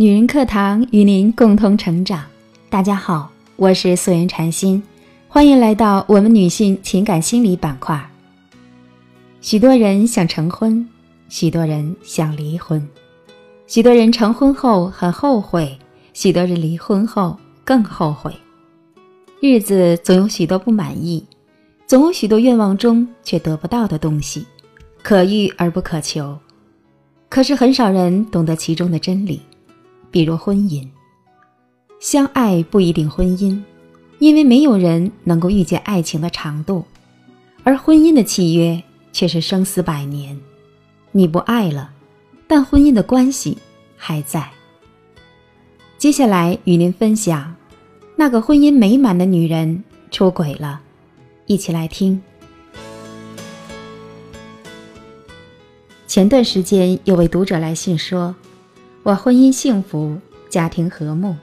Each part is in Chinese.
女人课堂与您共同成长。大家好，我是素颜禅心，欢迎来到我们女性情感心理板块。许多人想成婚，许多人想离婚，许多人成婚后很后悔，许多人离婚后更后悔。日子总有许多不满意，总有许多愿望中却得不到的东西，可遇而不可求。可是很少人懂得其中的真理，比如婚姻。相爱不一定婚姻，因为没有人能够预见爱情的长度，而婚姻的契约却是生死百年。你不爱了，但婚姻的关系还在。接下来与您分享。那个婚姻美满的女人出轨了，一起来听。前段时间有位读者来信说：“我婚姻幸福，家庭和睦，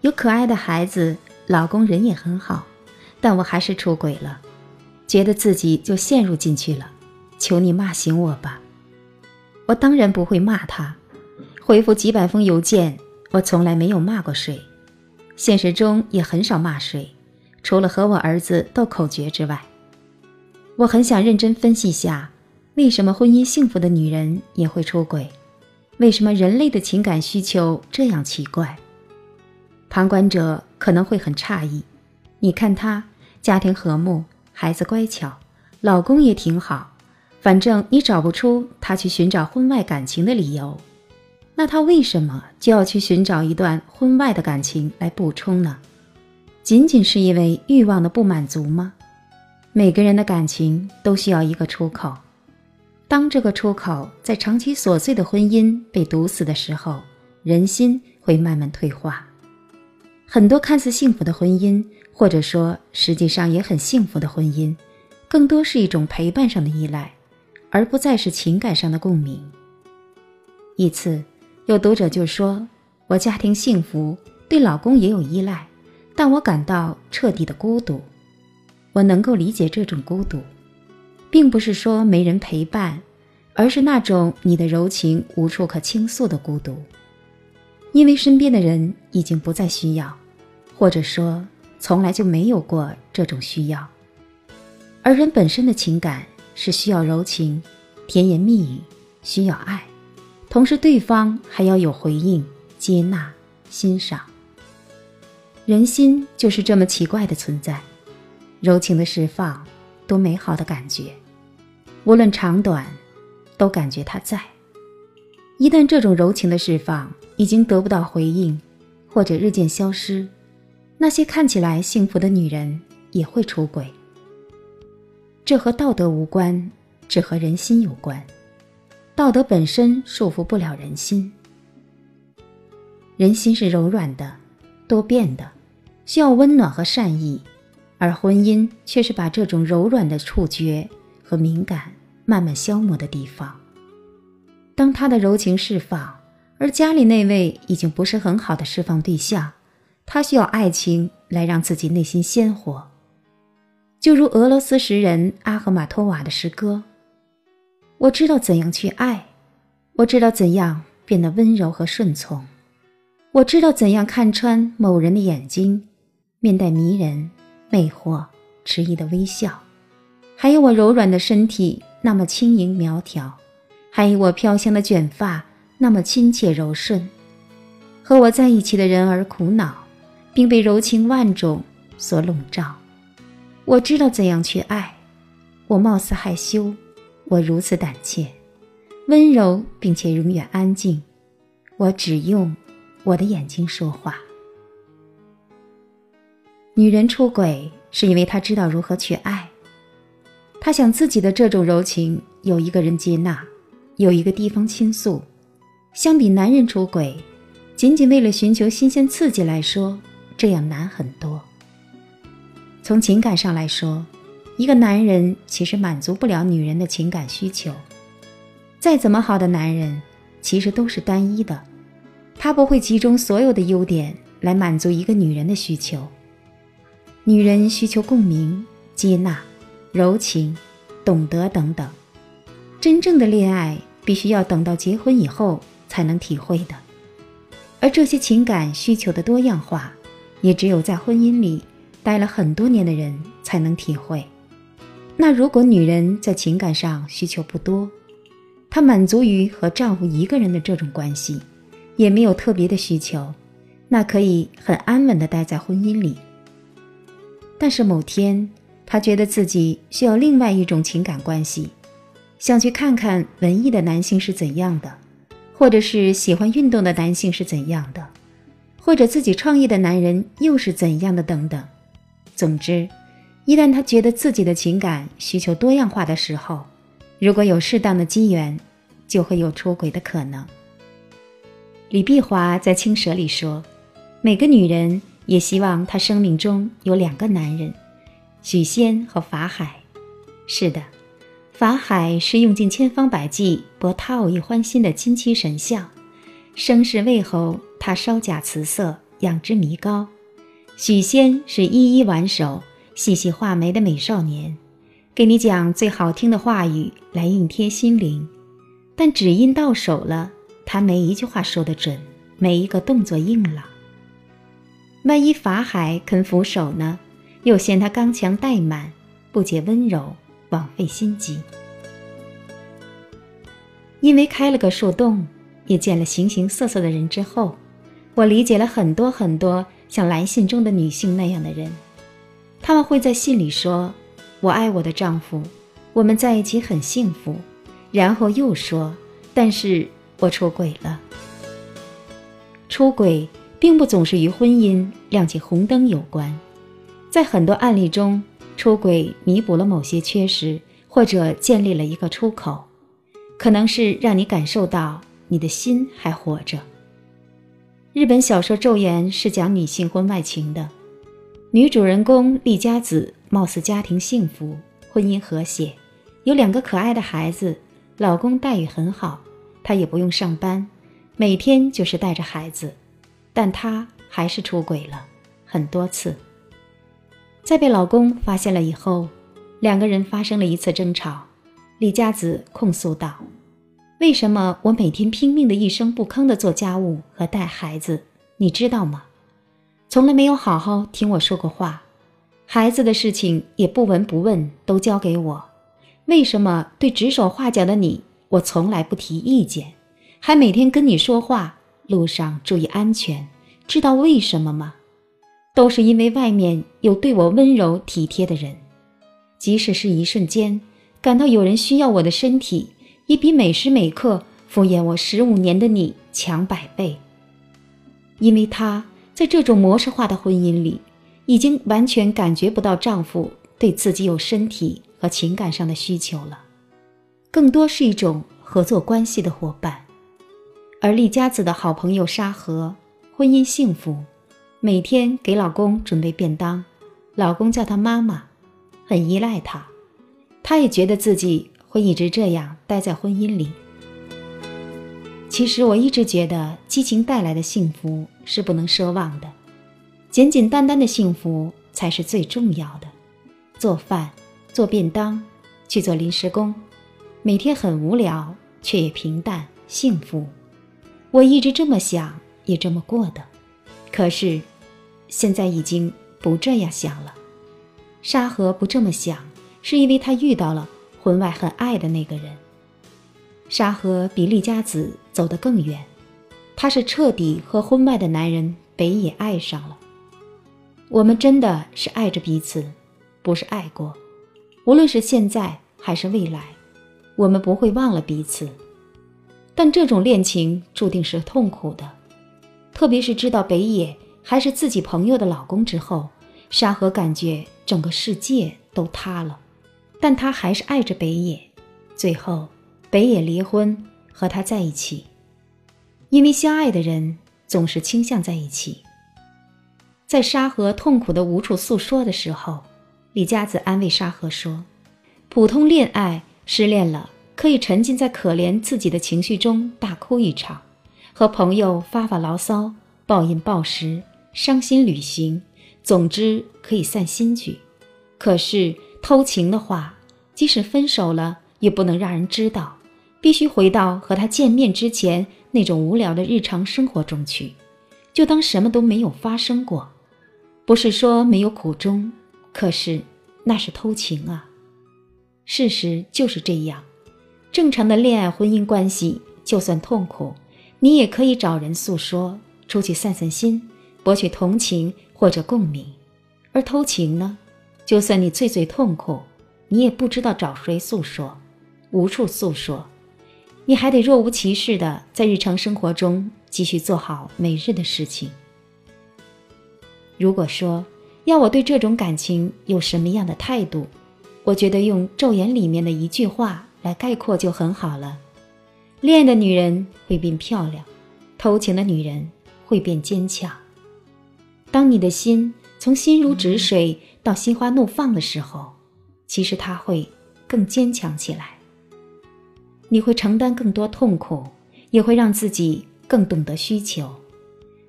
有可爱的孩子，老公人也很好，但我还是出轨了，觉得自己就陷入进去了，求你骂醒我吧。”我当然不会骂他，回复几百封邮件，我从来没有骂过谁。现实中也很少骂谁，除了和我儿子斗口诀之外。我很想认真分析下，为什么婚姻幸福的女人也会出轨？为什么人类的情感需求这样奇怪？旁观者可能会很诧异：你看他家庭和睦，孩子乖巧，老公也挺好，反正你找不出他去寻找婚外感情的理由。那他为什么就要去寻找一段婚外的感情来补充呢？仅仅是因为欲望的不满足吗？每个人的感情都需要一个出口，当这个出口在长期琐碎的婚姻被堵死的时候，人心会慢慢退化。很多看似幸福的婚姻，或者说实际上也很幸福的婚姻，更多是一种陪伴上的依赖，而不再是情感上的共鸣。一次。有读者就说：“我家庭幸福，对老公也有依赖，但我感到彻底的孤独。我能够理解这种孤独，并不是说没人陪伴，而是那种你的柔情无处可倾诉的孤独，因为身边的人已经不再需要，或者说从来就没有过这种需要。而人本身的情感是需要柔情、甜言蜜语，需要爱。”同时，对方还要有回应、接纳、欣赏。人心就是这么奇怪的存在，柔情的释放，多美好的感觉，无论长短，都感觉他在。一旦这种柔情的释放已经得不到回应，或者日渐消失，那些看起来幸福的女人也会出轨。这和道德无关，只和人心有关。道德本身束缚不了人心，人心是柔软的、多变的，需要温暖和善意，而婚姻却是把这种柔软的触觉和敏感慢慢消磨的地方。当他的柔情释放，而家里那位已经不是很好的释放对象，他需要爱情来让自己内心鲜活，就如俄罗斯诗人阿赫玛托瓦的诗歌。我知道怎样去爱，我知道怎样变得温柔和顺从，我知道怎样看穿某人的眼睛，面带迷人、魅惑、迟疑的微笑，还有我柔软的身体那么轻盈苗条，还有我飘香的卷发那么亲切柔顺。和我在一起的人儿苦恼，并被柔情万种所笼罩。我知道怎样去爱，我貌似害羞。我如此胆怯，温柔并且永远安静。我只用我的眼睛说话。女人出轨是因为她知道如何去爱，他想自己的这种柔情有一个人接纳，有一个地方倾诉。相比男人出轨，仅仅为了寻求新鲜刺激来说，这样难很多。从情感上来说。一个男人其实满足不了女人的情感需求，再怎么好的男人，其实都是单一的，他不会集中所有的优点来满足一个女人的需求。女人需求共鸣、接纳、柔情、懂得等等，真正的恋爱必须要等到结婚以后才能体会的。而这些情感需求的多样化，也只有在婚姻里待了很多年的人才能体会。那如果女人在情感上需求不多，她满足于和丈夫一个人的这种关系，也没有特别的需求，那可以很安稳的待在婚姻里。但是某天，她觉得自己需要另外一种情感关系，想去看看文艺的男性是怎样的，或者是喜欢运动的男性是怎样的，或者自己创业的男人又是怎样的等等。总之。一旦他觉得自己的情感需求多样化的时候，如果有适当的机缘，就会有出轨的可能。李碧华在《青蛇》里说：“每个女人也希望她生命中有两个男人，许仙和法海。是的，法海是用尽千方百计博他偶一欢心的金漆神像，生世未后他稍假辞色，养之弥高；许仙是一一挽手。”细细画眉的美少年，给你讲最好听的话语来应贴心灵，但只因到手了，他没一句话说得准，没一个动作硬朗。万一法海肯俯首呢？又嫌他刚强怠慢，不解温柔，枉费心机。因为开了个树洞，也见了形形色色的人之后，我理解了很多很多像来信中的女性那样的人。他们会在信里说：“我爱我的丈夫，我们在一起很幸福。”然后又说：“但是我出轨了。”出轨并不总是与婚姻亮起红灯有关，在很多案例中，出轨弥补了某些缺失，或者建立了一个出口，可能是让你感受到你的心还活着。日本小说《昼颜》是讲女性婚外情的。女主人公丽佳子貌似家庭幸福，婚姻和谐，有两个可爱的孩子，老公待遇很好，她也不用上班，每天就是带着孩子，但她还是出轨了很多次。在被老公发现了以后，两个人发生了一次争吵，李佳子控诉道：“为什么我每天拼命的一声不吭的做家务和带孩子，你知道吗？”从来没有好好听我说过话，孩子的事情也不闻不问，都交给我。为什么对指手画脚的你，我从来不提意见，还每天跟你说话？路上注意安全，知道为什么吗？都是因为外面有对我温柔体贴的人，即使是一瞬间感到有人需要我的身体，也比每时每刻敷衍我十五年的你强百倍。因为他。在这种模式化的婚姻里，已经完全感觉不到丈夫对自己有身体和情感上的需求了，更多是一种合作关系的伙伴。而丽佳子的好朋友沙河，婚姻幸福，每天给老公准备便当，老公叫她妈妈，很依赖她，她也觉得自己会一直这样待在婚姻里。其实我一直觉得，激情带来的幸福是不能奢望的，简简单单的幸福才是最重要的。做饭、做便当、去做临时工，每天很无聊，却也平淡幸福。我一直这么想，也这么过的。可是，现在已经不这样想了。沙河不这么想，是因为他遇到了婚外很爱的那个人。沙河比丽佳子走得更远，他是彻底和婚外的男人北野爱上了。我们真的是爱着彼此，不是爱过。无论是现在还是未来，我们不会忘了彼此。但这种恋情注定是痛苦的，特别是知道北野还是自己朋友的老公之后，沙河感觉整个世界都塌了。但他还是爱着北野，最后。北野离婚，和他在一起，因为相爱的人总是倾向在一起。在沙河痛苦的无处诉说的时候，李佳子安慰沙河说：“普通恋爱失恋了，可以沉浸在可怜自己的情绪中大哭一场，和朋友发发牢骚，暴饮暴食，伤心旅行，总之可以散心去。可是偷情的话，即使分手了，也不能让人知道。”必须回到和他见面之前那种无聊的日常生活中去，就当什么都没有发生过。不是说没有苦衷，可是那是偷情啊。事实就是这样。正常的恋爱婚姻关系，就算痛苦，你也可以找人诉说，出去散散心，博取同情或者共鸣。而偷情呢，就算你最最痛苦，你也不知道找谁诉说，无处诉说，你还得若无其事的在日常生活中继续做好每日的事情。如果说要我对这种感情有什么样的态度，我觉得用《昼颜》里面的一句话。来概括就很好了。恋爱的女人会变漂亮，偷情的女人会变坚强。当你的心从心如止水到心花怒放的时候，其实它会更坚强起来。你会承担更多痛苦，也会让自己更懂得需求。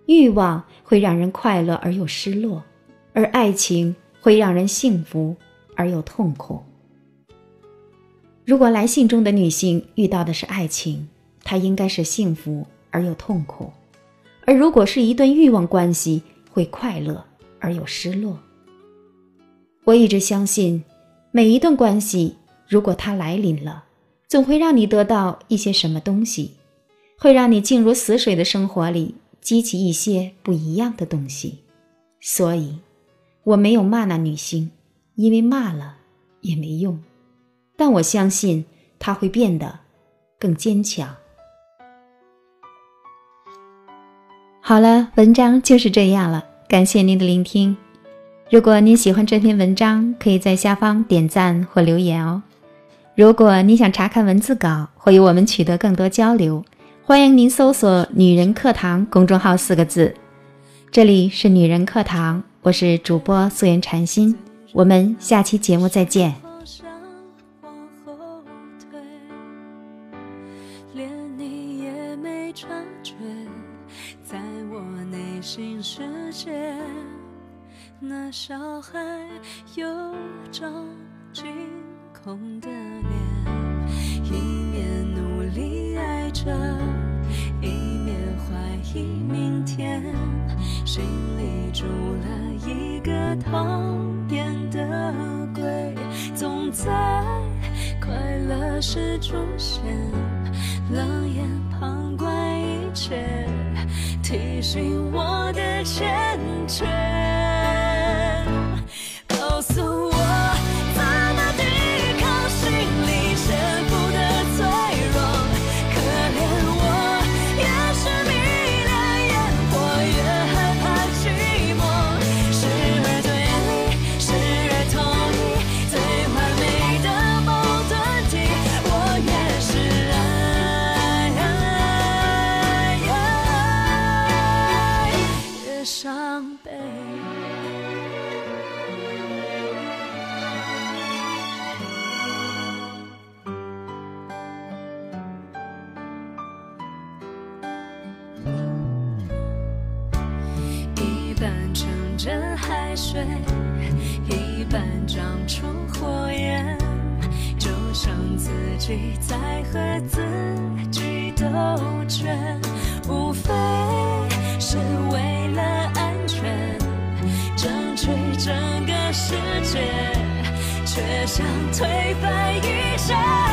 欲望会让人快乐而又失落，而爱情会让人幸福而又痛苦。如果来信中的女性遇到的是爱情，她应该是幸福而又痛苦；而如果是一段欲望关系，会快乐而又失落。我一直相信，每一段关系，如果它来临了，总会让你得到一些什么东西，会让你进入死水的生活里，激起一些不一样的东西。所以，我没有骂那女性，因为骂了也没用。但我相信她会变得更坚强。好了，文章就是这样了，感谢您的聆听。如果您喜欢这篇文章，可以在下方点赞或留言哦。如果你想查看文字稿或与我们取得更多交流，欢迎您搜索“女人课堂”公众号四个字。这里是女人课堂，我是主播素颜禅心，我们下期节目再见。总在快乐时出现，冷眼旁观一切，提醒我的欠缺。己在和自己兜圈，无非是为了安全，争取整个世界，却想推翻一切。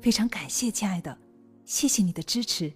非常感谢，亲爱的，谢谢你的支持。